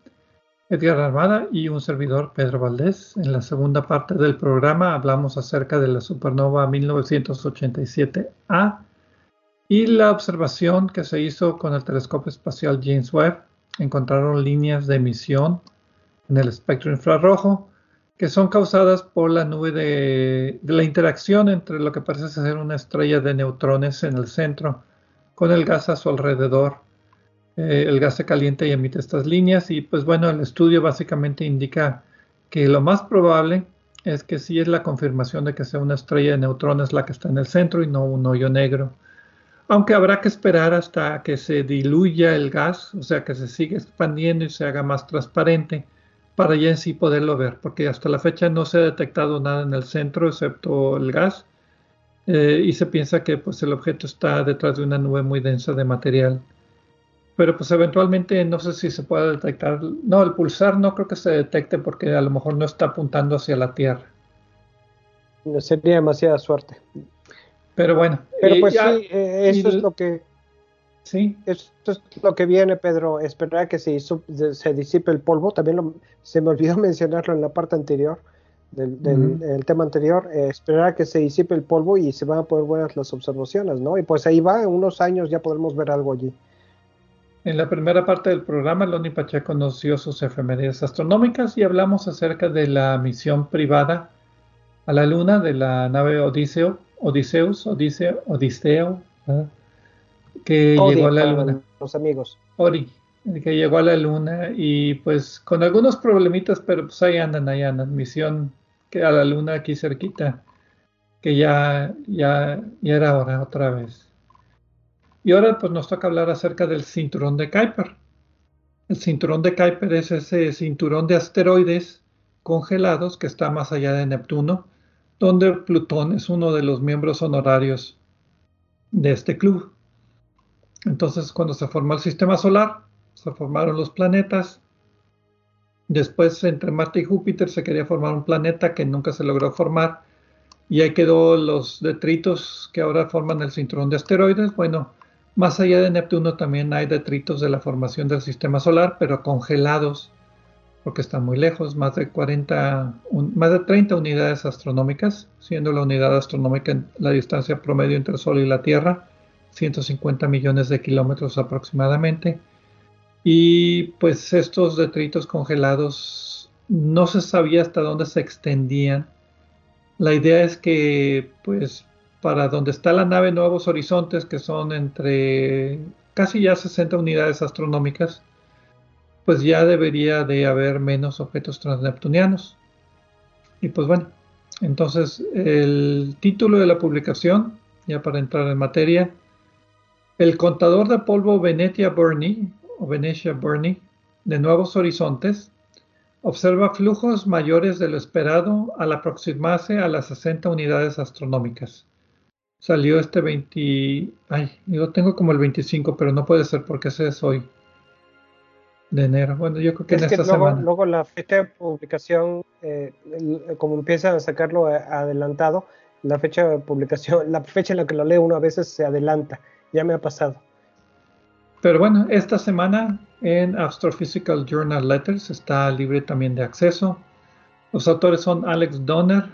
Speaker 1: Edgar Armada y un servidor Pedro Valdés. En la segunda parte del programa hablamos acerca de la supernova 1987A y la observación que se hizo con el telescopio espacial James Webb. Encontraron líneas de emisión en el espectro infrarrojo que son causadas por la nube de, de la interacción entre lo que parece ser una estrella de neutrones en el centro con el gas a su alrededor eh, el gas se calienta y emite estas líneas. Y pues bueno, el estudio básicamente indica que lo más probable es que sí es la confirmación de que sea una estrella de neutrones la que está en el centro y no un hoyo negro. Aunque habrá que esperar hasta que se diluya el gas, o sea, que se siga expandiendo y se haga más transparente para ya en sí poderlo ver, porque hasta la fecha no se ha detectado nada en el centro excepto el gas. Eh, y se piensa que pues el objeto está detrás de una nube muy densa de material pero pues eventualmente no sé si se puede detectar. No, el pulsar no creo que se detecte porque a lo mejor no está apuntando hacia la Tierra.
Speaker 2: Sería demasiada suerte.
Speaker 1: Pero bueno.
Speaker 2: Pero pues sí, eh, eso es lo que. Sí. Esto es lo que viene, Pedro. Esperar que se, se disipe el polvo. También se me olvidó (laughs) mencionarlo en la parte anterior del, tema anterior. Eh, esperar que se disipe el polvo y se van a poder ver las observaciones, ¿no? Y pues ahí va, en unos años ya podremos ver algo allí.
Speaker 1: En la primera parte del programa, Loni Pacheco nos dio sus efemérides astronómicas y hablamos acerca de la misión privada a la Luna de la nave Odiseo, Odiseus, Odiseo, Odiseo, que llegó a la Luna.
Speaker 2: Los amigos.
Speaker 1: Ori, que llegó a la Luna y pues con algunos problemitas, pero pues ahí andan, ahí andan, misión que a la Luna aquí cerquita, que ya, ya, ya era hora otra vez. Y ahora pues nos toca hablar acerca del cinturón de Kuiper. El cinturón de Kuiper es ese cinturón de asteroides congelados que está más allá de Neptuno, donde Plutón es uno de los miembros honorarios de este club. Entonces, cuando se formó el sistema solar, se formaron los planetas. Después, entre Marte y Júpiter, se quería formar un planeta que nunca se logró formar. Y ahí quedó los detritos que ahora forman el cinturón de asteroides. Bueno, más allá de Neptuno también hay detritos de la formación del sistema solar, pero congelados, porque están muy lejos, más de 40, más de 30 unidades astronómicas, siendo la unidad astronómica la distancia promedio entre el Sol y la Tierra, 150 millones de kilómetros aproximadamente. Y pues estos detritos congelados no se sabía hasta dónde se extendían. La idea es que pues para donde está la nave Nuevos Horizontes, que son entre casi ya 60 unidades astronómicas, pues ya debería de haber menos objetos transneptunianos. Y pues bueno, entonces el título de la publicación, ya para entrar en materia, el contador de polvo Venetia Burney o Venetia Burney de Nuevos Horizontes observa flujos mayores de lo esperado al aproximarse a las 60 unidades astronómicas. Salió este 20, ay, yo tengo como el 25, pero no puede ser porque ese es hoy de enero. Bueno, yo creo que en esta
Speaker 2: luego,
Speaker 1: semana.
Speaker 2: Luego la fecha de publicación, eh, como empiezan a sacarlo adelantado, la fecha de publicación, (laughs) la fecha en la que lo lee uno a veces se adelanta. Ya me ha pasado.
Speaker 1: Pero bueno, esta semana en Astrophysical Journal Letters está libre también de acceso. Los autores son Alex Donner,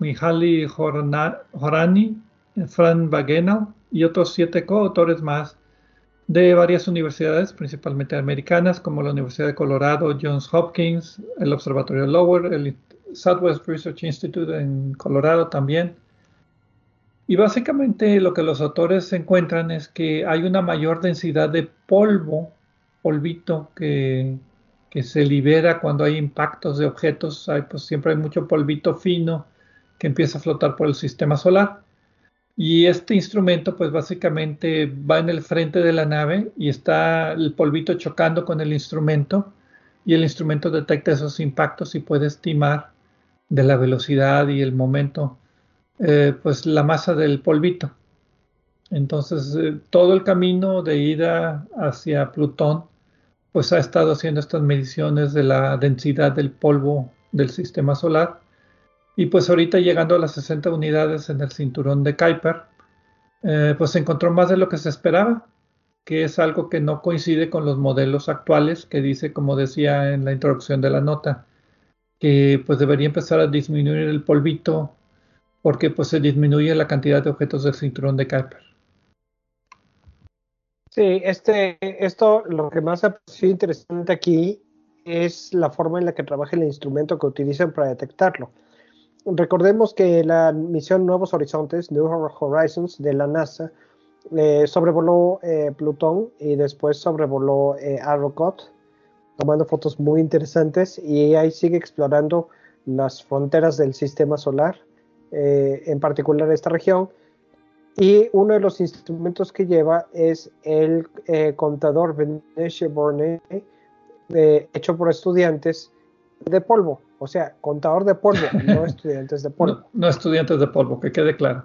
Speaker 1: Mihaly Horani, Fran Wagenau y otros siete coautores más de varias universidades, principalmente americanas, como la Universidad de Colorado, Johns Hopkins, el Observatorio Lower, el Southwest Research Institute en Colorado también, y básicamente lo que los autores encuentran es que hay una mayor densidad de polvo, polvito, que, se libera cuando hay impactos de objetos. Pues siempre hay mucho polvito fino que empieza a flotar por el sistema solar. Y este instrumento, pues básicamente va en el frente de la nave y está el polvito chocando con el instrumento y el instrumento detecta esos impactos y puede estimar de la velocidad y el momento eh, pues la masa del polvito. Entonces, eh, todo el camino de ida hacia Plutón, pues ha estado haciendo estas mediciones de la densidad del polvo del sistema solar. Y pues ahorita llegando a las 60 unidades en el cinturón de Kuiper, eh, pues se encontró más de lo que se esperaba, que es algo que no coincide con los modelos actuales, que dice, como decía en la introducción de la nota, que pues debería empezar a disminuir el polvito porque pues se disminuye la cantidad de objetos del cinturón de Kuiper.
Speaker 2: Sí, este, esto lo que más ha sido interesante aquí es la forma en la que trabaja el instrumento que utilizan para detectarlo. Recordemos que la misión Nuevos Horizontes, New Horizons de la NASA, eh, sobrevoló eh, Plutón y después sobrevoló eh, tomando fotos muy interesantes y ahí sigue explorando las fronteras del sistema solar eh, en particular esta región. Y uno de los instrumentos que lleva es el contador Venetia Borne, hecho por estudiantes de polvo, o sea, contador de polvo, (laughs) no estudiantes de polvo.
Speaker 1: No, estudiantes de polvo, que quede claro.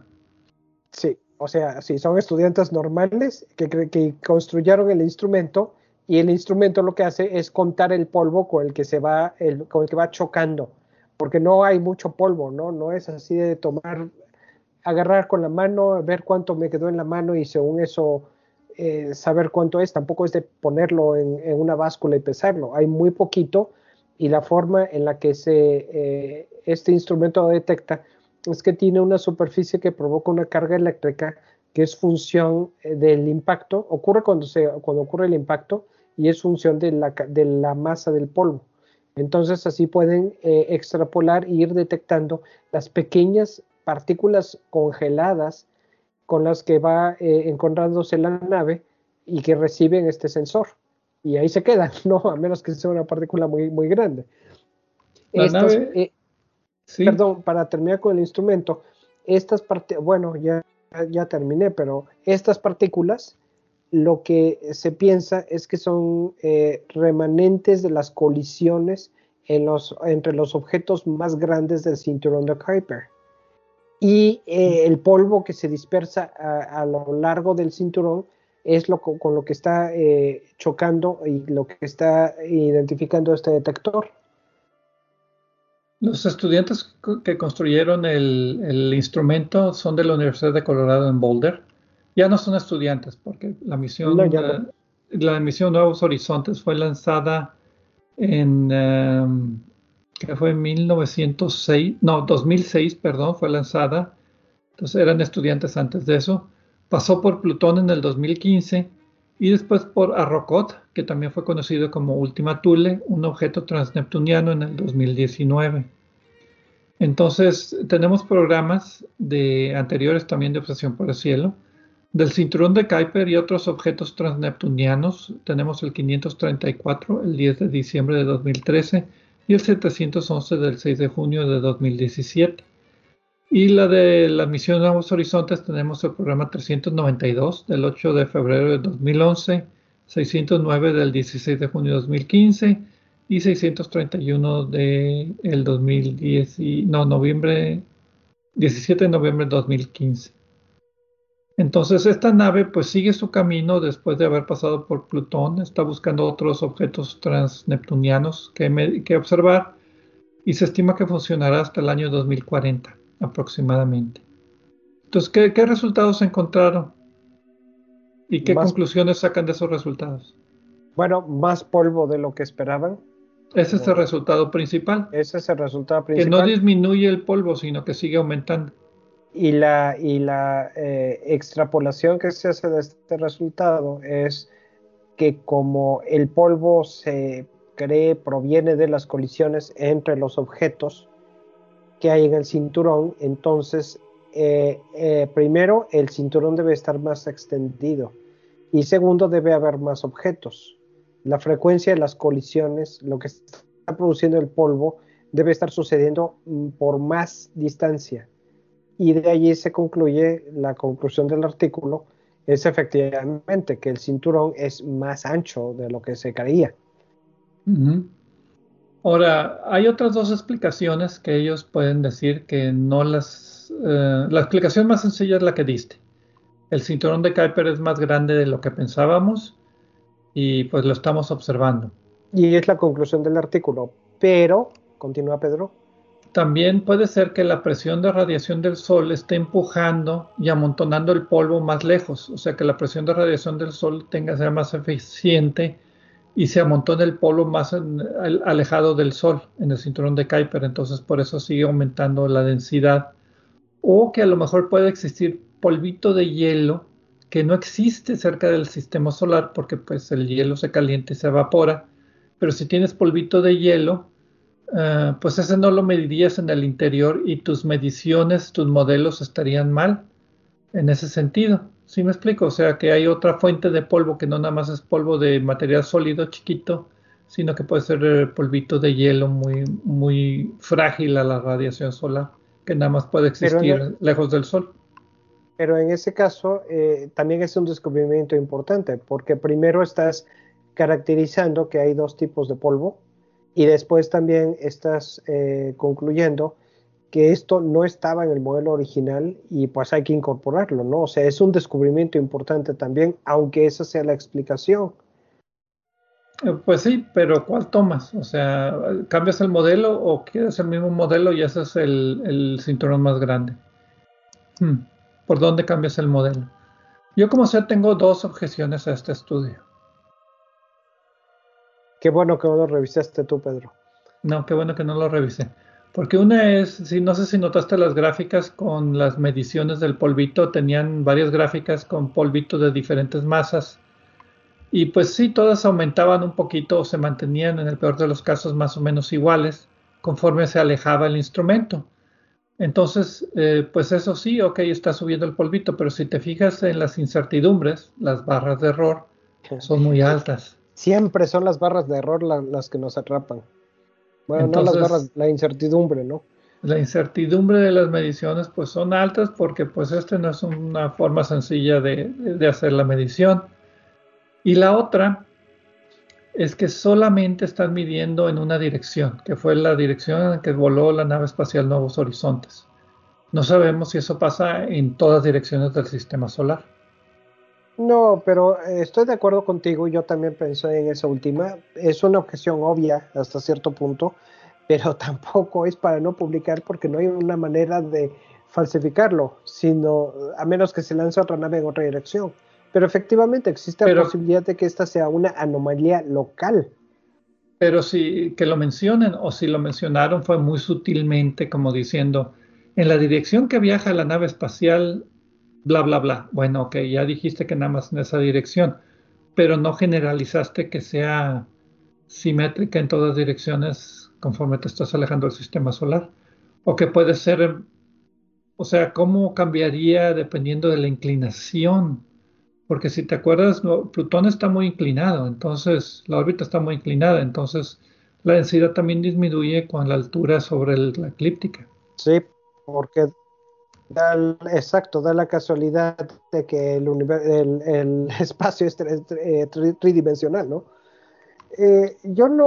Speaker 2: Sí, o sea, sí, son estudiantes normales que, que construyeron el instrumento y el instrumento lo que hace es contar el polvo con el que se va, el, con el que va chocando porque no hay mucho polvo, ¿no? No es así de tomar, agarrar con la mano, ver cuánto me quedó en la mano y según eso eh, saber cuánto es, tampoco es de ponerlo en, una báscula y pesarlo, hay muy poquito y la forma en la que eh, este instrumento detecta es que tiene una superficie que provoca una carga eléctrica que es función eh, del impacto, ocurre cuando, ocurre el impacto y es función de la, masa del polvo. Entonces así pueden eh, extrapolar e ir detectando las pequeñas partículas congeladas con las que va encontrándose la nave y que reciben este sensor. Y ahí se quedan, (laughs) ¿no? A menos que sea una partícula muy, muy grande. Eh, perdón, para terminar con el instrumento, estas partículas, bueno, ya, ya terminé, pero estas partículas, lo que se piensa es que son eh, remanentes de las colisiones en los, entre los objetos más grandes del cinturón de Kuiper. Y eh, el polvo que se dispersa a, lo largo del cinturón es lo con, lo que está eh, chocando y lo que está identificando este detector.
Speaker 1: Los estudiantes que construyeron el, instrumento son de la Universidad de Colorado en Boulder. Ya no son estudiantes porque la misión, la misión Nuevos Horizontes fue lanzada en, em, que fue en 1906, no, 2006, perdón, fue lanzada. Entonces eran estudiantes antes de eso. Pasó por Plutón en el 2015 y después por Arrokoth, que también fue conocido como Ultima Thule, un objeto transneptuniano en el 2019. Entonces, tenemos programas de anteriores también de obsesión por el cielo. Del cinturón de Kuiper y otros objetos transneptunianos, tenemos el 534, el 10 de diciembre de 2013, y el 711 del 6 de junio de 2017. Y la de la misión Nuevos Horizontes tenemos el programa 392 del 8 de febrero de 2011, 609 del 16 de junio de 2015 y 631 del de 2010 y, no, noviembre 17 de noviembre de 2015. Entonces esta nave pues sigue su camino después de haber pasado por Plutón, está buscando otros objetos transneptunianos que, que observar y se estima que funcionará hasta el año 2040 aproximadamente. Entonces, ¿qué, resultados encontraron? ¿Y qué conclusiones sacan de esos resultados?
Speaker 2: Bueno, más polvo de lo que esperaban.
Speaker 1: Ese es el resultado principal.
Speaker 2: Ese es el resultado principal.
Speaker 1: Que no disminuye el polvo, sino que sigue aumentando.
Speaker 2: Y la, y la eh, extrapolación que se hace de este resultado es que como el polvo se cree proviene de las colisiones entre los objetos, que hay en el cinturón, entonces eh, eh, primero el cinturón debe estar más extendido y segundo debe haber más objetos. La frecuencia de las colisiones, lo que está produciendo el polvo, debe estar sucediendo mm, por más distancia. Y de allí se concluye la conclusión del artículo, es efectivamente que el cinturón es más ancho de lo que se creía.
Speaker 1: Ahora, hay otras dos explicaciones que ellos pueden decir que no las... Eh, la explicación más sencilla es la que diste. El cinturón de Kuiper es más grande de lo que pensábamos y pues lo estamos observando.
Speaker 2: Y es la conclusión del artículo. Pero, continúa Pedro.
Speaker 1: También puede ser que la presión de radiación del Sol esté empujando y amontonando el polvo más lejos. O sea que la presión de radiación del Sol tenga que ser más eficiente y se amontona el polo más alejado del Sol, en el cinturón de Kuiper, entonces por eso sigue aumentando la densidad. O que a lo mejor puede existir polvito de hielo que no existe cerca del sistema solar porque pues el hielo se calienta y se evapora, pero si tienes polvito de hielo, eh, pues ese no lo medirías en el interior y tus mediciones, tus modelos estarían mal en ese sentido. ¿Sí me explico? O sea, que hay otra fuente de polvo que no nada más es polvo de material sólido chiquito, sino que puede ser eh, polvito de hielo muy, muy frágil a la radiación solar, que nada más puede existir lejos del Sol.
Speaker 2: Pero en ese caso eh, también es un descubrimiento importante, porque primero estás caracterizando que hay dos tipos de polvo y después también estás eh, concluyendo que esto no estaba en el modelo original y pues hay que incorporarlo, ¿no? O sea, es un descubrimiento importante también, aunque esa sea la explicación.
Speaker 1: Eh, pues sí, pero ¿cuál tomas? O sea, ¿cambias el modelo o quieres el mismo modelo y ese es el, cinturón más grande? Hmm, ¿Por dónde cambias el modelo? Yo como sé tengo dos objeciones a este estudio.
Speaker 2: Qué bueno que no lo revisaste tú, Pedro.
Speaker 1: No, qué bueno que no lo revisé. Porque una es, si no sé si notaste las gráficas con las mediciones del polvito, tenían varias gráficas con polvito de diferentes masas. Y pues sí, todas aumentaban un poquito o se mantenían en el peor de los casos más o menos iguales conforme se alejaba el instrumento. Entonces, eh, pues eso sí, ok, está subiendo el polvito, pero si te fijas en las incertidumbres, las barras de error son muy altas.
Speaker 2: siempre son las barras de error las que nos atrapan. Bueno, no las barras, la incertidumbre, ¿no?
Speaker 1: La incertidumbre de las mediciones pues son altas porque pues este no es una forma sencilla de, de hacer la medición. Y la otra es que solamente están midiendo en una dirección, que fue la dirección en que voló la nave espacial Nuevos Horizontes. No sabemos si eso pasa en todas direcciones del sistema solar.
Speaker 2: No, pero eh, estoy de acuerdo contigo, yo también pensé en esa última. Es una objeción obvia hasta cierto punto, pero (laughs) tampoco es para no publicar porque no hay una manera de falsificarlo, sino a menos que se lance otra nave en otra dirección. Pero efectivamente existe la posibilidad de que esta sea una anomalía local.
Speaker 1: Pero si que lo mencionen o si lo mencionaron fue muy sutilmente como diciendo, en la dirección que viaja la nave espacial, bla, bla, bla. Bueno, ok, ya dijiste que nada más en esa dirección, pero no generalizaste que sea simétrica en todas direcciones conforme te estás alejando del sistema solar. O que puede ser, o sea, ¿cómo cambiaría dependiendo de la inclinación porque si te acuerdas, Plutón está muy inclinado, entonces la órbita está muy inclinada, entonces la densidad también disminuye con la altura sobre la eclíptica.
Speaker 2: Sí, porque exacto, da la casualidad de que el, el, (laughs) espacio es eh, tridimensional, ¿no? Eh, yo no,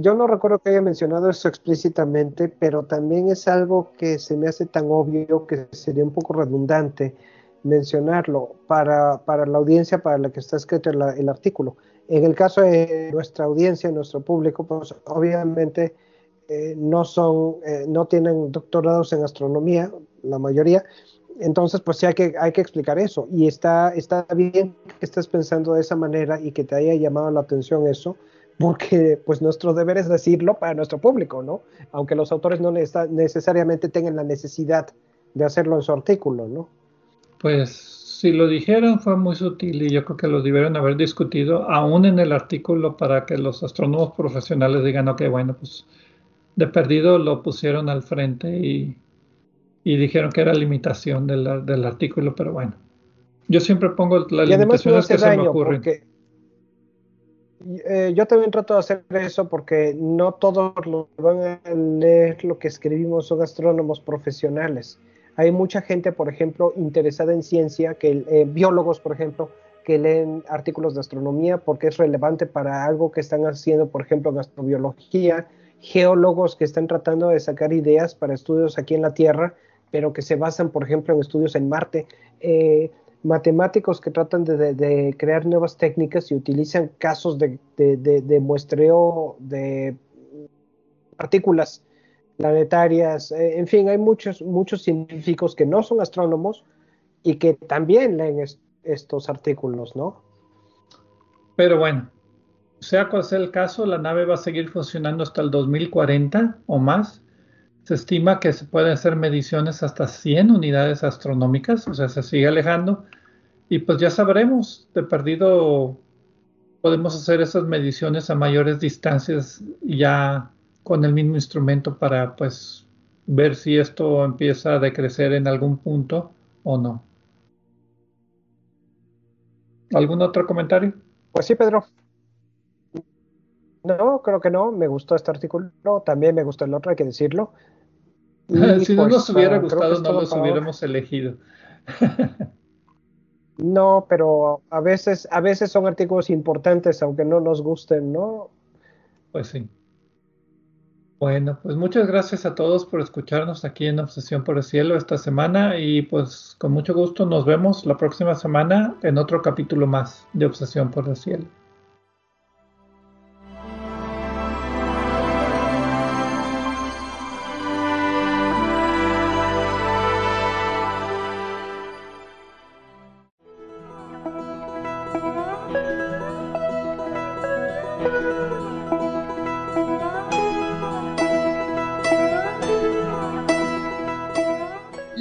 Speaker 2: yo no recuerdo que haya mencionado eso explícitamente, pero también es algo que se me hace tan obvio que sería un poco redundante mencionarlo para, la audiencia para la que está escrito el, artículo. En el caso de nuestra audiencia, nuestro público, pues obviamente eh, no son, eh, no tienen doctorados en astronomía, la mayoría, entonces pues sí hay que, hay que explicar eso. Y está, está bien que estés pensando de esa manera y que te haya llamado la atención eso, porque pues nuestro deber es decirlo para nuestro público, ¿no? Aunque los autores no necesariamente tengan la necesidad de hacerlo en su artículo, ¿no?
Speaker 1: Pues si lo dijeron fue muy sutil y yo creo que lo debieron haber discutido aún en el artículo para que los astrónomos profesionales digan, ok, bueno, pues de perdido lo pusieron al frente y, dijeron que era limitación del, del, artículo, pero bueno. Yo siempre pongo las limitaciones que se me ocurren.
Speaker 2: Eh, yo también trato de hacer eso porque no todos lo van a leer lo que escribimos son astrónomos profesionales. Hay mucha gente, por ejemplo, interesada en ciencia, que eh, biólogos, por ejemplo, que leen artículos de astronomía porque es relevante para algo que están haciendo, por ejemplo, en astrobiología, geólogos que están tratando de sacar ideas para estudios aquí en la Tierra, pero que se basan, por ejemplo, en estudios en Marte. Eh, matemáticos que tratan de, crear nuevas técnicas y utilizan casos de, de muestreo de partículas planetarias, eh, en fin, hay muchos, muchos científicos que no son astrónomos y que también leen estos artículos, ¿no?
Speaker 1: Pero bueno, sea cual sea el caso, la nave va a seguir funcionando hasta el 2040 o más. Se estima que se pueden hacer mediciones hasta 100 unidades astronómicas, o sea, se sigue alejando. Y pues ya sabremos, de perdido podemos hacer esas mediciones a mayores distancias ya con el mismo instrumento para pues ver si esto empieza a decrecer en algún punto o no. ¿Algún otro comentario?
Speaker 2: Pues sí, Pedro. No, creo que no. Me gustó este artículo. También me gustó el otro, hay que decirlo. (laughs)
Speaker 1: si no nos hubiera gustado, no los hubiéramos elegido.
Speaker 2: no, pero a veces, a veces son artículos importantes, aunque no nos gusten, ¿no?
Speaker 1: Pues sí. Bueno, pues muchas gracias a todos por escucharnos aquí en Obsesión por el Cielo esta semana y pues con mucho gusto nos vemos la próxima semana en otro capítulo más de Obsesión por el Cielo.